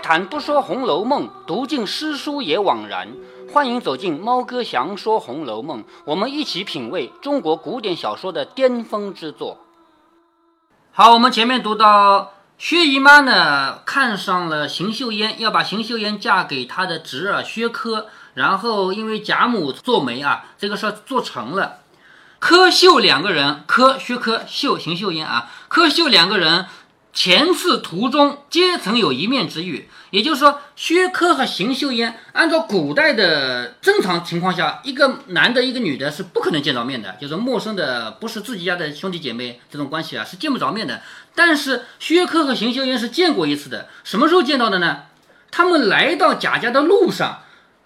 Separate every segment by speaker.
Speaker 1: 谈不说《红楼梦》，读尽诗书也枉然。欢迎走进猫哥祥说《红楼梦》，我们一起品味中国古典小说的巅峰之作。好，我们前面读到薛姨妈呢，看上了邢岫烟，要把邢岫烟嫁给她的侄儿薛科，然后因为贾母做媒啊，这个事儿做成了。柯秀两个人，柯薛科秀邢岫烟啊，柯秀两个人。前次途中皆曾有一面之遇，也就是说，薛科和邢岫烟按照古代的正常情况下，一个男的，一个女的是不可能见着面的，就是陌生的，不是自己家的兄弟姐妹这种关系啊，是见不着面的。但是薛科和邢岫烟是见过一次的，什么时候见到的呢？他们来到贾家的路上，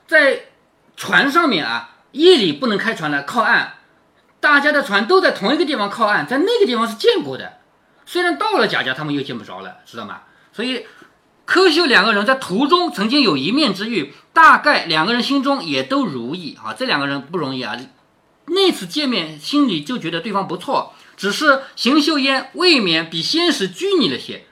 Speaker 1: 在船上面啊，夜里不能开船了，靠岸，大家的船都在同一个地方靠岸，在那个地方是见过的。虽然到了贾家，他们又见不着了，知道吗？所以柯秀两个人在途中曾经有一面之遇，大概两个人心中也都如意啊。这两个人不容易啊，那次见面心里就觉得对方不错，只是邢岫烟未免比先时拘泥了些，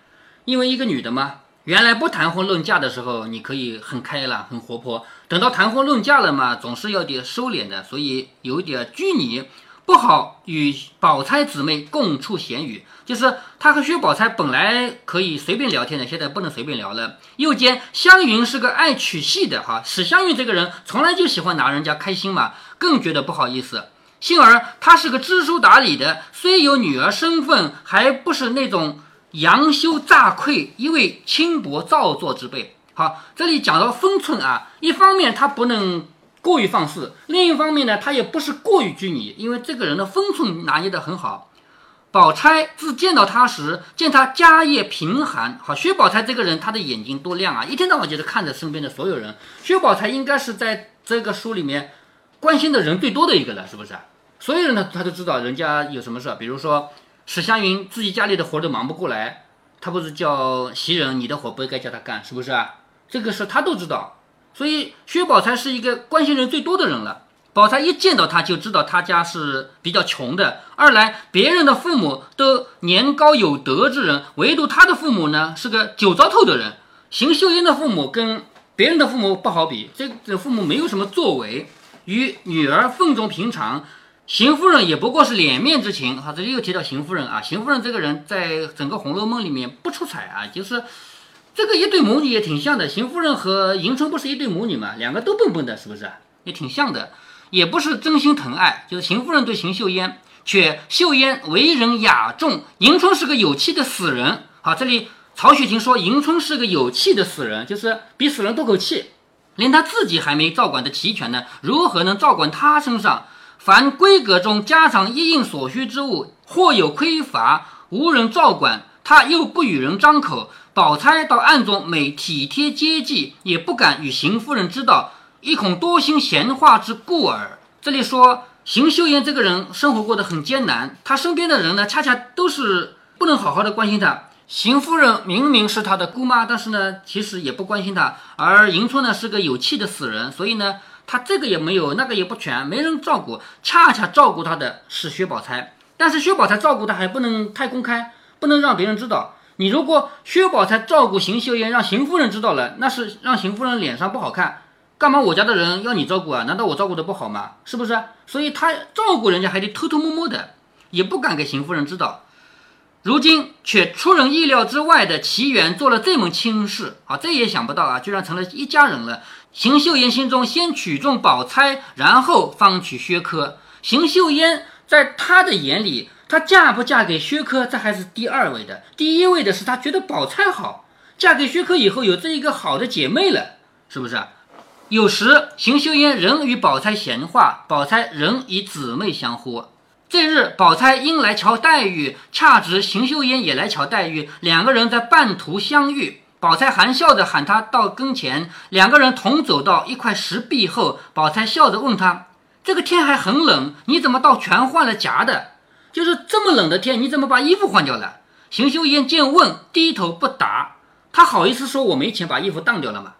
Speaker 1: 因为一个女的嘛，原来不谈婚论嫁的时候，你可以很开朗、很活泼，等到谈婚论嫁了嘛，总是要点收敛的，所以有点拘泥。不好与宝钗姊妹共处闲语，就是他和薛宝钗本来可以随便聊天的，现在不能随便聊了。又见湘云是个爱取戏的，哈，史湘云这个人从来就喜欢拿人家开心嘛，更觉得不好意思。幸而他是个知书达理的，虽有女儿身份，还不是那种扬羞诈愧、一味轻薄造作之辈。好，这里讲到分寸啊，一方面他不能。过于放肆，另一方面呢，他也不是过于拘泥，因为这个人的分寸拿捏得很好。宝钗自见到他时，见他家业贫寒，好，薛宝钗这个人，他的眼睛多亮啊，一天到晚就是看着身边的所有人。薛宝钗应该是在这个书里面关心的人最多的一个了，是不是？所有人呢，他都知道人家有什么事，比如说史湘云自己家里的活都忙不过来，他不是叫袭人，你的活不应该叫他干，是不是？这个事他都知道。所以薛宝钗是一个关心人最多的人了。宝钗一见到他就知道他家是比较穷的。二来，别人的父母都年高有德之人，唯独他的父母呢是个酒糟透的人。邢岫烟的父母跟别人的父母不好比，这这父母没有什么作为，与女儿份中平常。邢夫人也不过是脸面之情。好，这里又提到邢夫人啊，邢夫人这个人在整个《红楼梦》里面不出彩啊，就是。这个一对母女也挺像的，邢夫人和迎春不是一对母女嘛？两个都笨笨的，是不是？也挺像的，也不是真心疼爱，就是邢夫人对邢岫烟，却岫烟为人雅重，迎春是个有气的死人。好，这里曹雪芹说迎春是个有气的死人，就是比死人多口气，连他自己还没照管的齐全呢，如何能照管他身上？凡闺阁中家常一应所需之物，或有匮乏，无人照管，他又不与人张口。宝钗到暗中每体贴接济，也不敢与邢夫人知道，一恐多心闲话之故耳。这里说邢岫烟这个人生活过得很艰难，他身边的人呢，恰恰都是不能好好的关心他。邢夫人明明是他的姑妈，但是呢，其实也不关心他。而迎春呢，是个有气的死人，所以呢，他这个也没有，那个也不全，没人照顾。恰恰照顾他的是薛宝钗，但是薛宝钗照顾他还不能太公开，不能让别人知道。你如果薛宝钗照顾邢岫烟，让邢夫人知道了，那是让邢夫人脸上不好看。干嘛我家的人要你照顾啊？难道我照顾的不好吗？是不是？所以他照顾人家还得偷偷摸摸的，也不敢给邢夫人知道。如今却出人意料之外的奇缘做了这门亲事啊，这也想不到啊，居然成了一家人了。邢岫烟心中先取中宝钗，然后方取薛科。邢岫烟在他的眼里。她嫁不嫁给薛科，这还是第二位的。第一位的是她觉得宝钗好，嫁给薛科以后有这一个好的姐妹了，是不是？有时邢岫烟仍与宝钗闲话，宝钗仍以姊妹相呼。这日宝钗因来瞧黛玉，恰值邢岫烟也来瞧黛玉，两个人在半途相遇。宝钗含笑着喊她到跟前，两个人同走到一块石壁后，宝钗笑着问他：“这个天还很冷，你怎么倒全换了夹的？”就是这么冷的天，你怎么把衣服换掉了？邢岫烟见问，低头不答。他好意思说我没钱把衣服当掉了吗？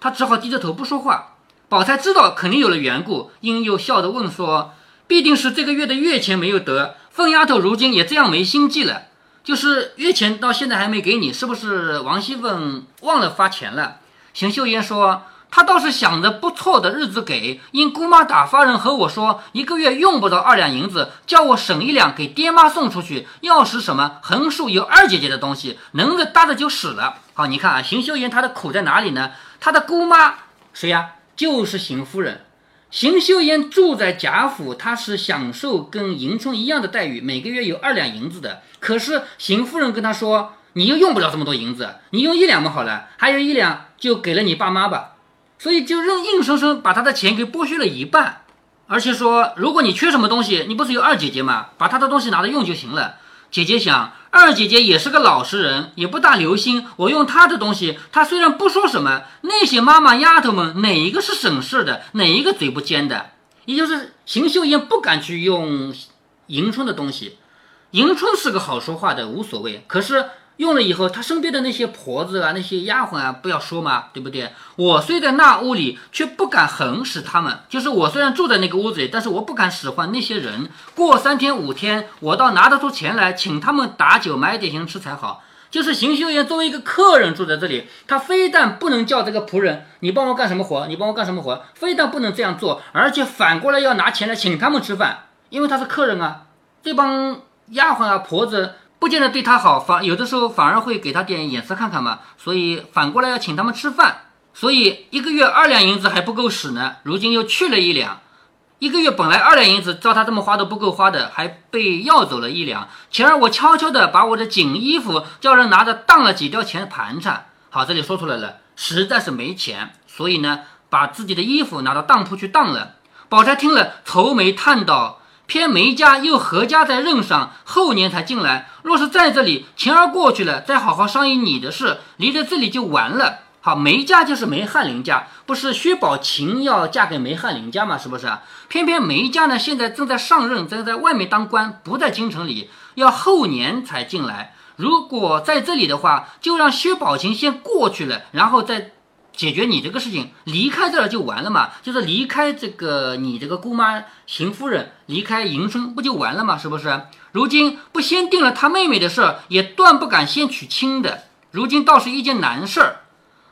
Speaker 1: 他只好低着头不说话。宝钗知道肯定有了缘故，因又笑着问说：“必定是这个月的月钱没有得，凤丫头如今也这样没心计了。”就是月钱到现在还没给你，是不是王熙凤忘了发钱了？邢岫烟说。他倒是想着不错的日子给，因姑妈打发人和我说，一个月用不到二两银子，叫我省一两给爹妈送出去。要使什么横竖有二姐姐的东西，能的搭的就使了。好，你看啊，邢岫烟她的苦在哪里呢？她的姑妈谁呀？就是邢夫人。邢岫烟住在贾府，她是享受跟迎春一样的待遇，每个月有二两银子的。可是邢夫人跟她说，你又用不了这么多银子，你用一两嘛好了，还有一两就给了你爸妈吧。所以就硬硬生生把他的钱给剥削了一半，而且说，如果你缺什么东西，你不是有二姐姐吗？把她的东西拿着用就行了。姐姐想，二姐姐也是个老实人，也不大留心，我用她的东西，她虽然不说什么，那些妈妈丫头们哪一个是省事的，哪一个嘴不尖的？也就是邢岫烟不敢去用迎春的东西，迎春是个好说话的，无所谓。可是。用了以后，他身边的那些婆子啊，那些丫鬟啊，不要说嘛，对不对？我虽在那屋里，却不敢横使他们。就是我虽然住在那个屋子里，但是我不敢使唤那些人。过三天五天，我倒拿得出钱来，请他们打酒买点心吃才好。就是邢修言作为一个客人住在这里，他非但不能叫这个仆人，你帮我干什么活？你帮我干什么活？非但不能这样做，而且反过来要拿钱来请他们吃饭，因为他是客人啊。这帮丫鬟啊，婆子。不见得对他好，反有的时候反而会给他点眼色看看嘛。所以反过来要请他们吃饭，所以一个月二两银子还不够使呢。如今又去了一两，一个月本来二两银子照他这么花都不够花的，还被要走了一两。前儿我悄悄的把我的锦衣服叫人拿着当了几吊钱盘缠。好，这里说出来了，实在是没钱，所以呢把自己的衣服拿到当铺去当了。宝钗听了愁眉叹道。偏梅家又何家在任上，后年才进来。若是在这里，前儿过去了，再好好商议你的事，离在这里就完了。好，梅家就是梅翰林家，不是薛宝琴要嫁给梅翰林家吗？是不是？偏偏梅家呢，现在正在上任，正在外面当官，不在京城里，要后年才进来。如果在这里的话，就让薛宝琴先过去了，然后再。解决你这个事情，离开这儿就完了嘛？就是离开这个你这个姑妈邢夫人，离开迎春不就完了吗？是不是？如今不先定了他妹妹的事儿，也断不敢先娶亲的。如今倒是一件难事儿，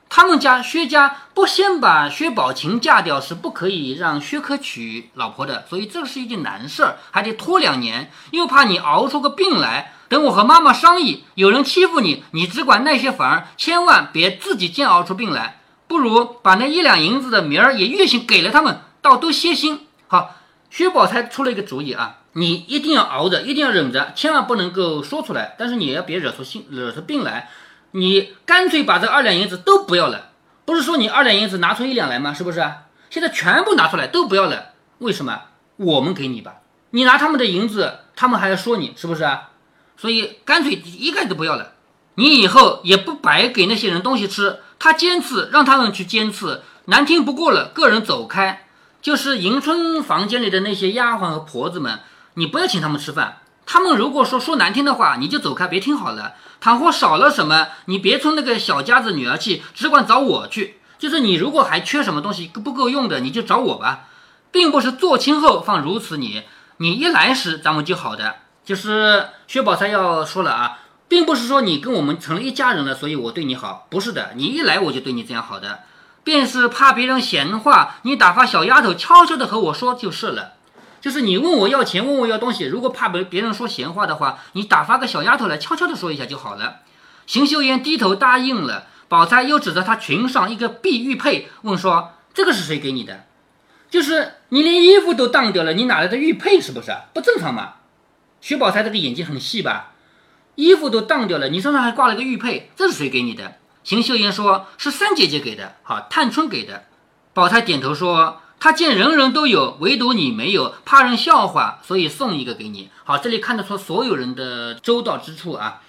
Speaker 1: 他们家薛家不先把薛宝琴嫁掉，是不可以让薛科娶老婆的。所以这是一件难事儿，还得拖两年，又怕你熬出个病来。等我和妈妈商议，有人欺负你，你只管耐些反儿，千万别自己煎熬出病来。不如把那一两银子的名儿也月薪给了他们，倒都歇心。好，薛宝钗出了一个主意啊，你一定要熬着，一定要忍着，千万不能够说出来。但是你也要别惹出心，惹出病来。你干脆把这二两银子都不要了。不是说你二两银子拿出一两来吗？是不是？现在全部拿出来都不要了。为什么？我们给你吧。你拿他们的银子，他们还要说你，是不是啊？所以干脆一概都不要了。你以后也不白给那些人东西吃。他尖刺，让他们去尖刺，难听不过了，个人走开。就是迎春房间里的那些丫鬟和婆子们，你不要请他们吃饭。他们如果说说难听的话，你就走开，别听好了。倘或少了什么，你别冲那个小家子女儿去，只管找我去。就是你如果还缺什么东西不够用的，你就找我吧，并不是做亲后放如此。你你一来时，咱们就好的。就是薛宝钗要说了啊。并不是说你跟我们成了一家人了，所以我对你好，不是的。你一来我就对你这样好的，便是怕别人闲话，你打发小丫头悄悄的和我说就是了。就是你问我要钱，问我要东西，如果怕别别人说闲话的话，你打发个小丫头来悄悄的说一下就好了。邢岫烟低头答应了。宝钗又指着她裙上一个碧玉佩，问说：“这个是谁给你的？就是你连衣服都当掉了，你哪来的玉佩？是不是不正常嘛？”薛宝钗这个眼睛很细吧？衣服都当掉了，你身上还挂了个玉佩，这是谁给你的？邢岫烟说：“是三姐姐给的，好，探春给的。”宝钗点头说：“她见人人都有，唯独你没有，怕人笑话，所以送一个给你。”好，这里看得出所有人的周到之处啊。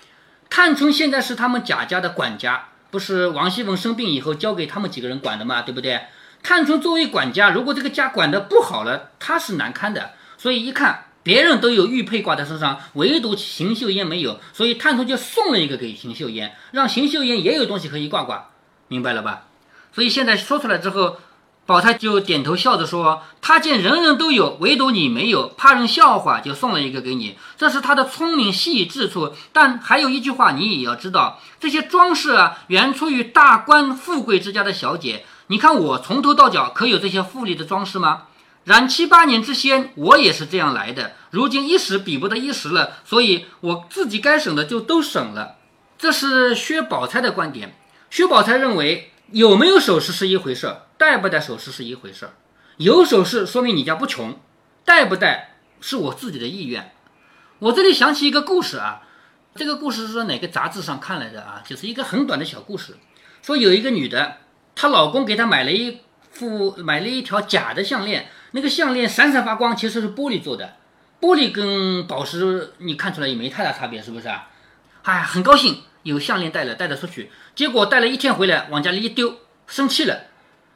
Speaker 1: 探春现在是他们贾家的管家，不是王熙凤生病以后交给他们几个人管的嘛，对不对？探春作为管家，如果这个家管得不好了，她是难堪的。所以一看。别人都有玉佩挂在身上，唯独邢岫烟没有，所以探春就送了一个给邢岫烟，让邢岫烟也有东西可以挂挂，明白了吧？所以现在说出来之后，宝钗就点头笑着说：“他见人人都有，唯独你没有，怕人笑话，就送了一个给你。这是他的聪明细致处。但还有一句话，你也要知道，这些装饰啊，原出于大官富贵之家的小姐。你看我从头到脚，可有这些富丽的装饰吗？然七八年之先，我也是这样来的。如今一时比不得一时了，所以我自己该省的就都省了。这是薛宝钗的观点。薛宝钗认为，有没有首饰是一回事。”带不带首饰是一回事，有首饰说明你家不穷，带不带是我自己的意愿。我这里想起一个故事啊，这个故事是说哪个杂志上看来的啊？就是一个很短的小故事，说有一个女的，她老公给她买了一副买了一条假的项链，那个项链闪闪发光，其实是玻璃做的，玻璃跟宝石你看出来也没太大差别，是不是啊？哎，很高兴有项链戴了，带着出去，结果戴了一天回来往家里一丢，生气了。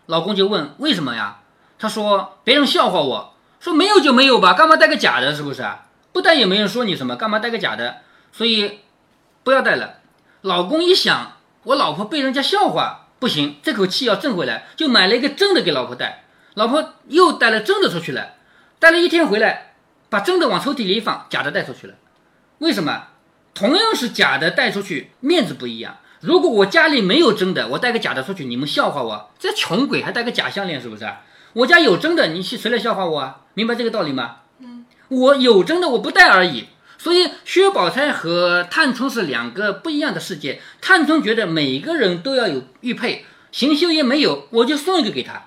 Speaker 1: 老公就问为什么呀？他说别人笑话我，说没有就没有吧，干嘛带个假的？是不是啊？不戴也没人说你什么，干嘛带个假的？所以不要戴了。老公一想，我老婆被人家笑话，不行，这口气要挣回来，就买了一个真的给老婆戴。老婆又带了真的出去了，带了一天回来，把真的往抽屉里一放，假的带出去了。为什么？同样是假的带出去，面子不一样。如果我家里没有真的，我带个假的出去，你们笑话我，这穷鬼还带个假项链是不是？我家有真的，你谁来笑话我啊？明白这个道理吗？嗯，我有真的，我不戴而已。所以薛宝钗和探春是两个不一样的世界。探春觉得每个人都要有玉佩，邢岫烟没有，我就送一个给他。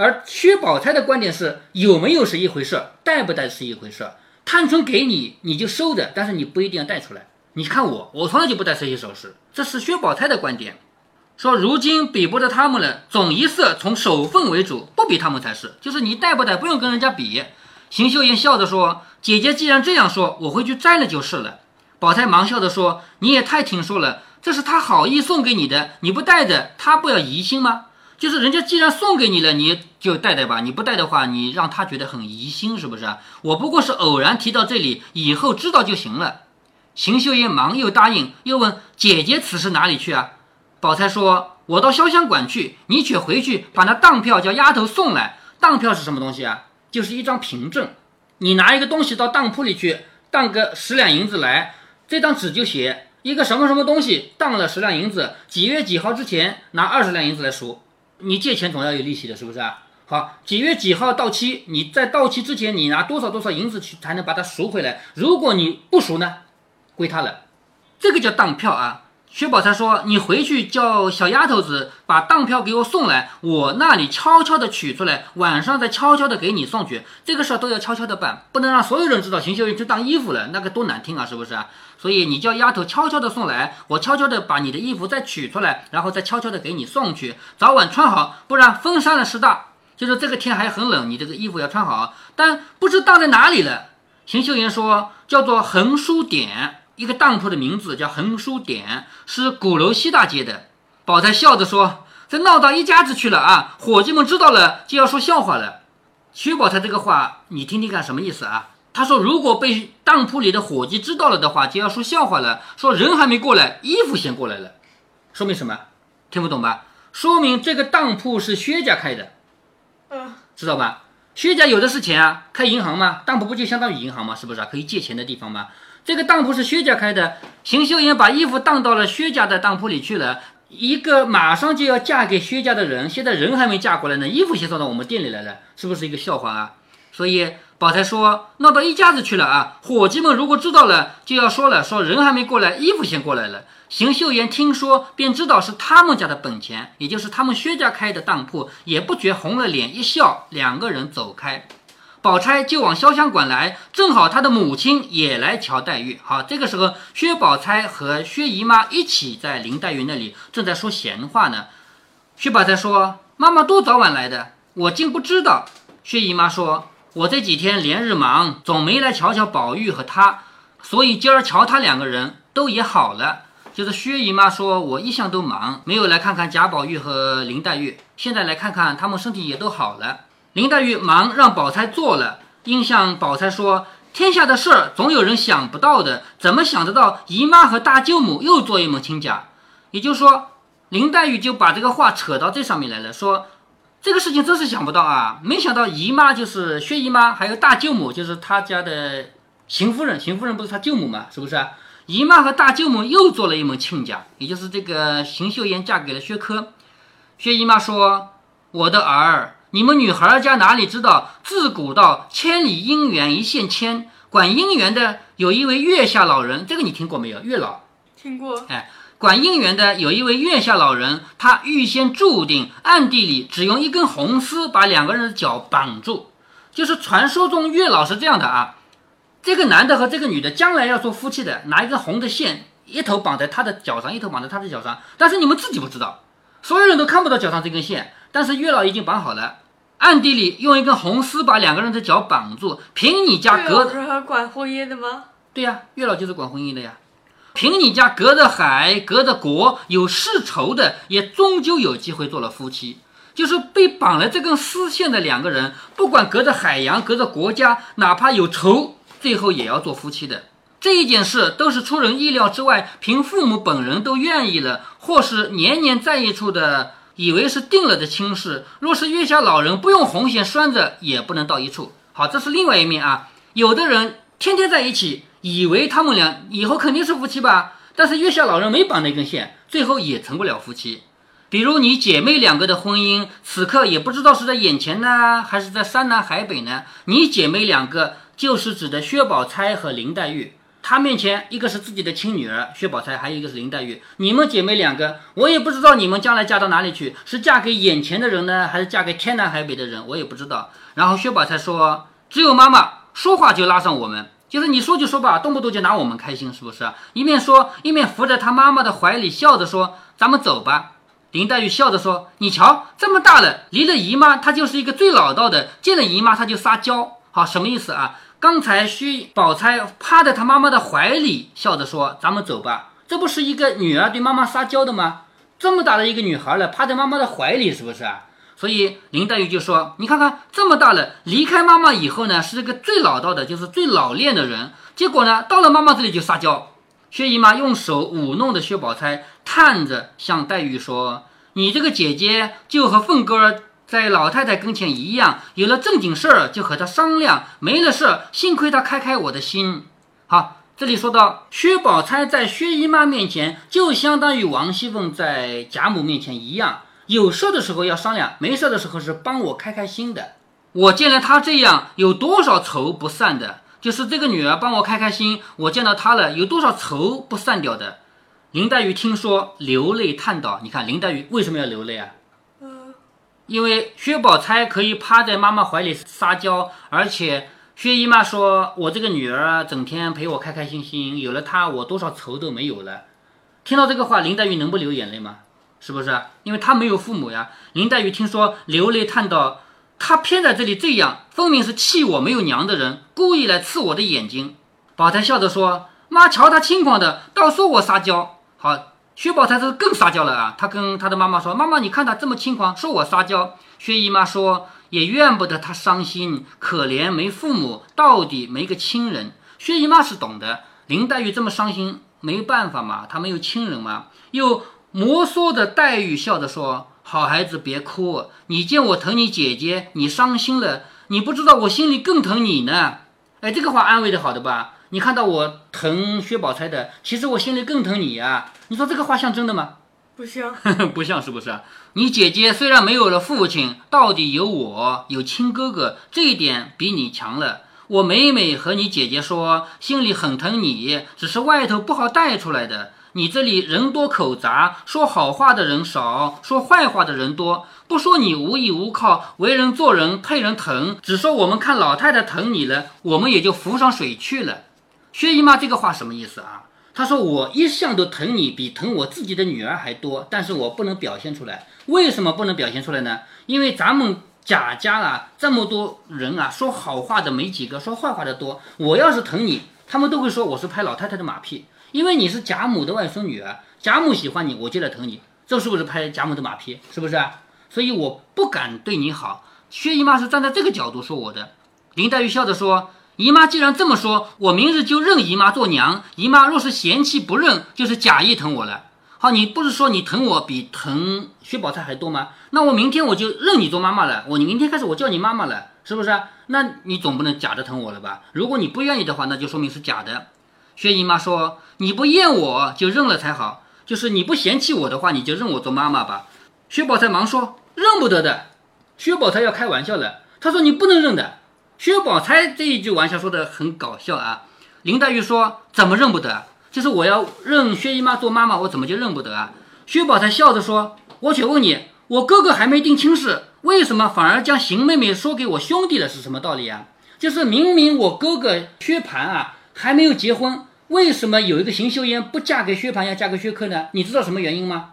Speaker 1: 而薛宝钗的观点是有没有是一回事，戴不戴是一回事。探春给你，你就收着，但是你不一定要带出来。你看我，我从来就不戴这些首饰，这是薛宝钗的观点，说如今比不得他们了，总一色从首份为主，不比他们才是。就是你戴不戴，不用跟人家比。邢岫烟笑着说：“姐姐既然这样说，我回去摘了就是了。”宝钗忙笑着说：“你也太听说了，这是他好意送给你的，你不戴着，他不要疑心吗？就是人家既然送给你了，你就戴戴吧。你不戴的话，你让他觉得很疑心，是不是？我不过是偶然提到这里，以后知道就行了。”邢岫英忙又答应，又问姐姐此时哪里去啊？宝钗说：“我到潇湘馆去，你且回去把那当票叫丫头送来。当票是什么东西啊？就是一张凭证。你拿一个东西到当铺里去，当个十两银子来，这张纸就写一个什么什么东西当了十两银子，几月几号之前拿二十两银子来赎。你借钱总要有利息的，是不是啊？好，几月几号到期？你在到期之前，你拿多少多少银子去才能把它赎回来？如果你不赎呢？”归他了，这个叫当票啊。薛宝钗说：“你回去叫小丫头子把当票给我送来，我那里悄悄的取出来，晚上再悄悄的给你送去。这个事儿都要悄悄的办，不能让所有人知道。邢秀云去当衣服了，那个多难听啊，是不是？所以你叫丫头悄悄的送来，我悄悄的把你的衣服再取出来，然后再悄悄的给你送去，早晚穿好，不然风沙了事大。就是这个天还很冷，你这个衣服要穿好，但不知当在哪里了。”邢秀云说：“叫做横书点。”一个当铺的名字叫横书点，是鼓楼西大街的。宝钗笑着说：“这闹到一家子去了啊！伙计们知道了就要说笑话了。”薛宝钗这个话，你听听看什么意思啊？他说：“如果被当铺里的伙计知道了的话，就要说笑话了。说人还没过来，衣服先过来了，说明什么？听不懂吧？说明这个当铺是薛家开的，嗯，知道吧？薛家有的是钱啊，开银行嘛？当铺不就相当于银行吗？是不是啊？可以借钱的地方吗？”这个当铺是薛家开的，邢岫烟把衣服当到了薛家的当铺里去了。一个马上就要嫁给薛家的人，现在人还没嫁过来呢，衣服先送到我们店里来了，是不是一个笑话啊？所以宝钗说闹到一家子去了啊！伙计们如果知道了，就要说了，说人还没过来，衣服先过来了。邢岫烟听说便知道是他们家的本钱，也就是他们薛家开的当铺，也不觉红了脸，一笑，两个人走开。宝钗就往潇湘馆来，正好她的母亲也来瞧黛玉。好，这个时候薛宝钗和薛姨妈一起在林黛玉那里正在说闲话呢。薛宝钗说：“妈妈多早晚来的？我竟不知道。”薛姨妈说：“我这几天连日忙，总没来瞧瞧宝玉和她，所以今儿瞧他两个人都也好了。”就是薛姨妈说：“我一向都忙，没有来看看贾宝玉和林黛玉，现在来看看他们身体也都好了。”林黛玉忙让宝钗做了，应向宝钗说：“天下的事儿总有人想不到的，怎么想得到姨妈和大舅母又做一门亲家？”也就是说，林黛玉就把这个话扯到这上面来了，说：“这个事情真是想不到啊！没想到姨妈就是薛姨妈，还有大舅母就是他家的邢夫人，邢夫人不是他舅母嘛，是不是？姨妈和大舅母又做了一门亲家，也就是这个邢岫烟嫁给了薛科。薛姨妈说：“我的儿，你们女孩家哪里知道，自古到千里姻缘一线牵，管姻缘的有一位月下老人，这个你听过没有？月老
Speaker 2: 听过，
Speaker 1: 哎。”管姻缘的有一位月下老人，他预先注定暗地里只用一根红丝把两个人的脚绑住，就是传说中月老是这样的啊。这个男的和这个女的将来要做夫妻的，拿一根红的线，一头绑在他的脚上，一头绑在他的脚上，但是你们自己不知道，所有人都看不到脚上这根线，但是月老已经绑好了，暗地里用一根红丝把两个人的脚绑住。凭你家隔，
Speaker 2: 不是管婚姻的吗？
Speaker 1: 对呀，月老就是管婚姻的呀。凭你家隔着海，隔着国，有世仇的，也终究有机会做了夫妻。就是被绑了这根丝线的两个人，不管隔着海洋，隔着国家，哪怕有仇，最后也要做夫妻的。这一件事都是出人意料之外，凭父母本人都愿意了，或是年年在一处的，以为是定了的亲事。若是月下老人不用红线拴着，也不能到一处。好，这是另外一面啊。有的人天天在一起。以为他们俩以后肯定是夫妻吧，但是月下老人没绑那根线，最后也成不了夫妻。比如你姐妹两个的婚姻，此刻也不知道是在眼前呢，还是在山南海北呢？你姐妹两个就是指的薛宝钗和林黛玉，她面前一个是自己的亲女儿薛宝钗，还有一个是林黛玉。你们姐妹两个，我也不知道你们将来嫁到哪里去，是嫁给眼前的人呢，还是嫁给天南海北的人，我也不知道。然后薛宝钗说：“只有妈妈说话就拉上我们。”就是你说就说吧，动不动就拿我们开心，是不是？一面说一面扶在他妈妈的怀里，笑着说：“咱们走吧。”林黛玉笑着说：“你瞧，这么大了，离了姨妈，她就是一个最老道的；见了姨妈，她就撒娇。好，什么意思啊？刚才薛宝钗趴在她妈妈的怀里，笑着说：‘咱们走吧。’这不是一个女儿对妈妈撒娇的吗？这么大的一个女孩了，趴在妈妈的怀里，是不是啊？”所以林黛玉就说：“你看看这么大了，离开妈妈以后呢，是个最老道的，就是最老练的人。结果呢，到了妈妈这里就撒娇。薛姨妈用手舞弄着薛宝钗，探着向黛玉说：‘你这个姐姐就和凤哥在老太太跟前一样，有了正经事儿就和她商量，没了事儿幸亏她开开我的心。’好，这里说到薛宝钗在薛姨妈面前，就相当于王熙凤在贾母面前一样。”有事儿的时候要商量，没事儿的时候是帮我开开心的。我见了她这样，有多少愁不散的？就是这个女儿帮我开开心，我见到她了，有多少愁不散掉的？林黛玉听说，流泪叹道：“你看林黛玉为什么要流泪啊？因为薛宝钗可以趴在妈妈怀里撒娇，而且薛姨妈说我这个女儿整天陪我开开心心，有了她，我多少愁都没有了。听到这个话，林黛玉能不流眼泪吗？”是不是？因为她没有父母呀。林黛玉听说流泪叹道：“她偏在这里这样，分明是气我没有娘的人，故意来刺我的眼睛。”宝钗笑着说：“妈，瞧她轻狂的，倒说我撒娇。”好，薛宝钗这更撒娇了啊！她跟她的妈妈说：“妈妈，你看她这么轻狂，说我撒娇。”薛姨妈说：“也怨不得她伤心，可怜没父母，到底没个亲人。”薛姨妈是懂的，林黛玉这么伤心，没办法嘛，她没有亲人嘛，又。摩挲着黛玉笑着说：“好孩子，别哭。你见我疼你姐姐，你伤心了，你不知道我心里更疼你呢。哎，这个话安慰的好的吧？你看到我疼薛宝钗的，其实我心里更疼你呀。你说这个话像真的吗？
Speaker 2: 不像，
Speaker 1: 不像，是不是？你姐姐虽然没有了父亲，到底有我，有亲哥哥，这一点比你强了。我每每和你姐姐说，心里很疼你，只是外头不好带出来的。”你这里人多口杂，说好话的人少，说坏话的人多。不说你无依无靠，为人做人配人疼，只说我们看老太太疼你了，我们也就浮上水去了。薛姨妈这个话什么意思啊？他说我一向都疼你，比疼我自己的女儿还多，但是我不能表现出来。为什么不能表现出来呢？因为咱们贾家啊，这么多人啊，说好话的没几个，说坏话的多。我要是疼你，他们都会说我是拍老太太的马屁。因为你是贾母的外孙女儿，贾母喜欢你，我就来疼你，这是不是拍贾母的马屁？是不是？所以我不敢对你好。薛姨妈是站在这个角度说我的。林黛玉笑着说：“姨妈既然这么说，我明日就认姨妈做娘。姨妈若是嫌弃不认，就是假意疼我了。好，你不是说你疼我比疼薛宝钗还多吗？那我明天我就认你做妈妈了，我明天开始我叫你妈妈了，是不是？那你总不能假的疼我了吧？如果你不愿意的话，那就说明是假的。薛姨妈说：“你不厌我就认了才好，就是你不嫌弃我的话，你就认我做妈妈吧。”薛宝钗忙说：“认不得的。”薛宝钗要开玩笑了，她说：“你不能认的。”薛宝钗这一句玩笑说的很搞笑啊。林黛玉说：“怎么认不得？就是我要认薛姨妈做妈妈，我怎么就认不得啊？”薛宝钗笑着说：“我且问你，我哥哥还没定亲事，为什么反而将邢妹妹说给我兄弟了？是什么道理啊？就是明明我哥哥薛蟠啊还没有结婚，为什么有一个邢岫烟不嫁给薛蟠，要嫁给薛科呢？你知道什么原因吗？”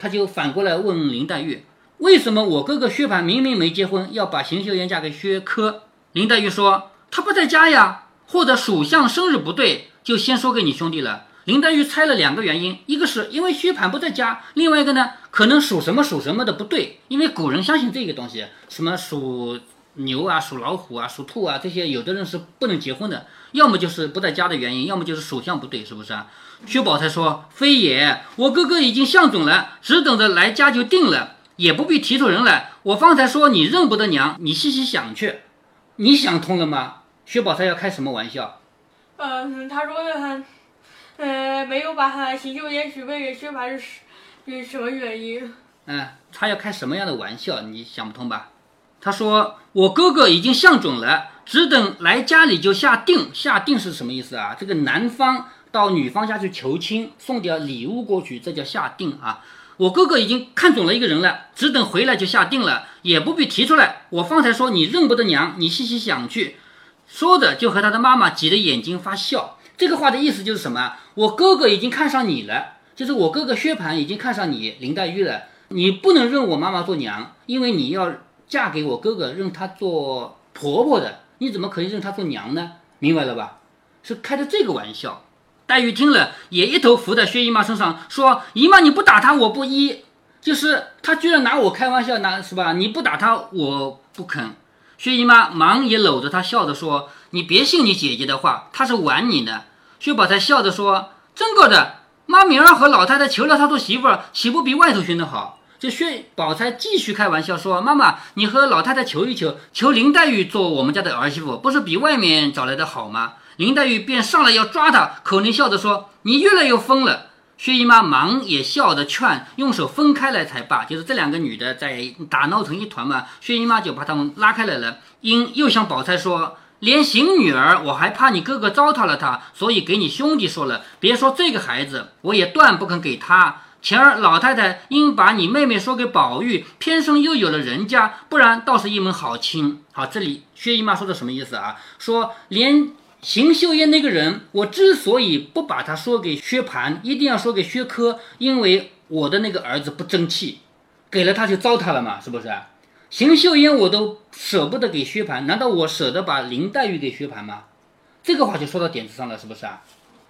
Speaker 1: 他就反过来问林黛玉：“为什么我哥哥薛蟠明明没结婚，要把邢岫烟嫁给薛科？”林黛玉说：“他不在家呀。”或者属相生日不对，就先说给你兄弟了。林黛玉猜了两个原因，一个是因为薛蟠不在家，另外一个呢，可能属什么属什么的不对，因为古人相信这个东西，什么属牛啊、属老虎啊、属兔啊这些，有的人是不能结婚的，要么就是不在家的原因，要么就是属相不对，是不是啊？薛宝钗说：“非也，我哥哥已经相准了，只等着来家就定了，也不必提出人来。我方才说你认不得娘，你细细想去，你想通了吗？”薛宝钗要开什么玩笑？
Speaker 2: 嗯，他说的，呃，没有把他邢岫烟许配给薛蟠是是什么原因？
Speaker 1: 嗯，他要开什么样的玩笑？你想不通吧？他说我哥哥已经相准了，只等来家里就下定。下定是什么意思啊？这个男方到女方家去求亲，送点礼物过去，这叫下定啊。我哥哥已经看准了一个人了，只等回来就下定了，也不必提出来。我方才说你认不得娘，你细细想去。说着，就和他的妈妈挤得眼睛发笑。这个话的意思就是什么？我哥哥已经看上你了，就是我哥哥薛蟠已经看上你林黛玉了。你不能认我妈妈做娘，因为你要嫁给我哥哥，认她做婆婆的。你怎么可以认她做娘呢？明白了吧？是开的这个玩笑。黛玉听了，也一头伏在薛姨妈身上，说：“姨妈你不打他，我不依。就是他居然拿我开玩笑，拿是吧？你不打他，我不肯。”薛姨妈忙也搂着她，笑着说：“你别信你姐姐的话，她是玩你的。”薛宝钗笑着说：“真够的，妈明儿和老太太求了她做媳妇儿，岂不比外头寻的好？”这薛宝钗继续开玩笑说：“妈妈，你和老太太求一求，求林黛玉做我们家的儿媳妇，不是比外面找来的好吗？”林黛玉便上来要抓她，口内笑着说：“你越来越疯了。”薛姨妈忙也笑着劝，用手分开来才罢。就是这两个女的在打闹成一团嘛，薛姨妈就把她们拉开来了。因又向宝钗说：“连行女儿，我还怕你哥哥糟蹋了她，所以给你兄弟说了，别说这个孩子，我也断不肯给他。前儿老太太因把你妹妹说给宝玉，偏生又有了人家，不然倒是一门好亲。好，这里薛姨妈说的什么意思啊？说连。”邢岫烟那个人，我之所以不把他说给薛蟠，一定要说给薛科，因为我的那个儿子不争气，给了他就糟蹋了嘛，是不是？邢岫烟我都舍不得给薛蟠，难道我舍得把林黛玉给薛蟠吗？这个话就说到点子上了，是不是啊？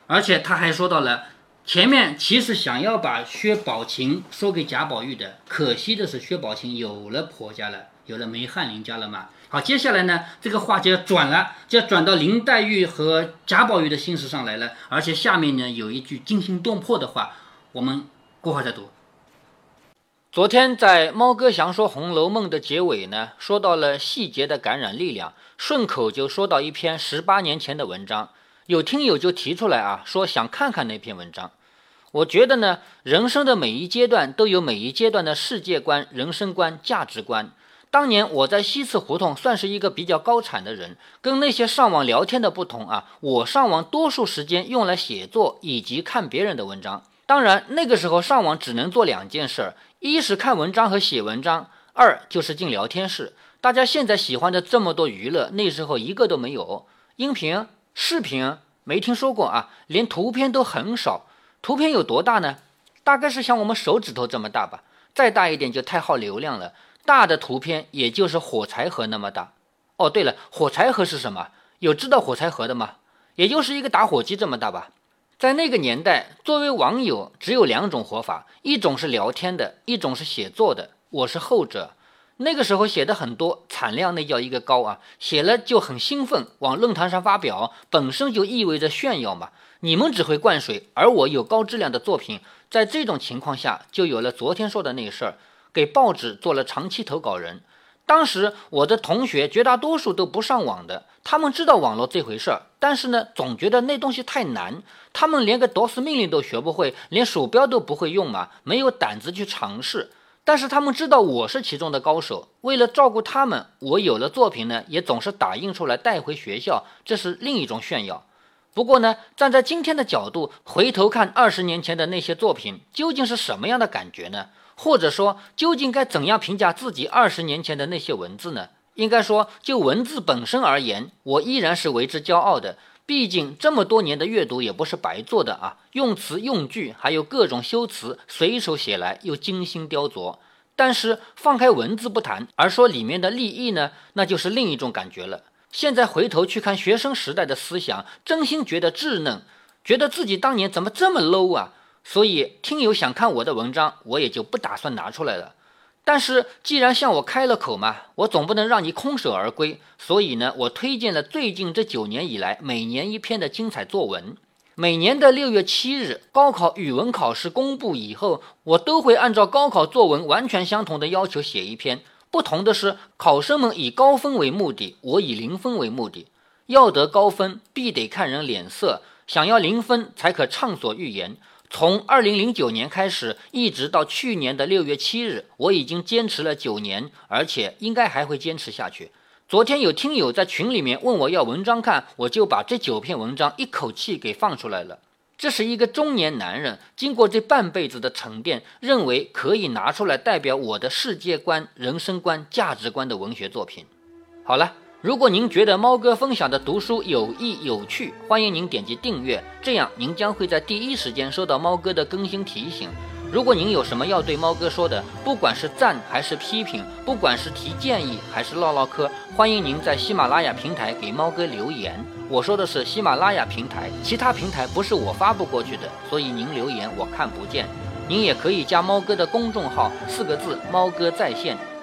Speaker 1: 而且他还说到了前面，其实想要把薛宝琴说给贾宝玉的，可惜的是薛宝琴有了婆家了，有了梅翰林家了嘛。好，接下来呢，这个话就要转了，就要转到林黛玉和贾宝玉的心事上来了。而且下面呢，有一句惊心动魄的话，我们过会儿再读。昨天在猫哥祥说《红楼梦》的结尾呢，说到了细节的感染力量，顺口就说到一篇十八年前的文章，有听友就提出来啊，说想看看那篇文章。我觉得呢，人生的每一阶段都有每一阶段的世界观、人生观、价值观。当年我在西祠胡同算是一个比较高产的人，跟那些上网聊天的不同啊，我上网多数时间用来写作以及看别人的文章。当然那个时候上网只能做两件事儿，一是看文章和写文章，二就是进聊天室。大家现在喜欢的这么多娱乐，那时候一个都没有。音频、视频没听说过啊，连图片都很少。图片有多大呢？大概是像我们手指头这么大吧，再大一点就太耗流量了。大的图片也就是火柴盒那么大。哦，对了，火柴盒是什么？有知道火柴盒的吗？也就是一个打火机这么大吧。在那个年代，作为网友只有两种活法，一种是聊天的，一种是写作的。我是后者。那个时候写的很多，产量那叫一个高啊，写了就很兴奋，往论坛上发表，本身就意味着炫耀嘛。你们只会灌水，而我有高质量的作品，在这种情况下，就有了昨天说的那个事儿，给报纸做了长期投稿人。当时我的同学绝大多数都不上网的，他们知道网络这回事儿，但是呢，总觉得那东西太难，他们连个 DOS 命令都学不会，连鼠标都不会用嘛，没有胆子去尝试。但是他们知道我是其中的高手，为了照顾他们，我有了作品呢，也总是打印出来带回学校，这是另一种炫耀。不过呢，站在今天的角度回头看二十年前的那些作品，究竟是什么样的感觉呢？或者说，究竟该怎样评价自己二十年前的那些文字呢？应该说，就文字本身而言，我依然是为之骄傲的。毕竟这么多年的阅读也不是白做的啊，用词用句还有各种修辞，随手写来又精心雕琢。但是放开文字不谈，而说里面的立意呢，那就是另一种感觉了。现在回头去看学生时代的思想，真心觉得稚嫩，觉得自己当年怎么这么 low 啊！所以，听友想看我的文章，我也就不打算拿出来了。但是，既然向我开了口嘛，我总不能让你空手而归。所以呢，我推荐了最近这九年以来每年一篇的精彩作文。每年的六月七日，高考语文考试公布以后，我都会按照高考作文完全相同的要求写一篇。不同的是，考生们以高分为目的，我以零分为目的。要得高分，必得看人脸色；想要零分，才可畅所欲言。从二零零九年开始，一直到去年的六月七日，我已经坚持了九年，而且应该还会坚持下去。昨天有听友在群里面问我要文章看，我就把这九篇文章一口气给放出来了。这是一个中年男人经过这半辈子的沉淀，认为可以拿出来代表我的世界观、人生观、价值观的文学作品。好了。如果您觉得猫哥分享的读书有益有趣，欢迎您点击订阅，这样您将会在第一时间收到猫哥的更新提醒。如果您有什么要对猫哥说的，不管是赞还是批评，不管是提建议还是唠唠嗑，欢迎您在喜马拉雅平台给猫哥留言。我说的是喜马拉雅平台，其他平台不是我发布过去的，所以您留言我看不见。您也可以加猫哥的公众号，四个字：猫哥在线。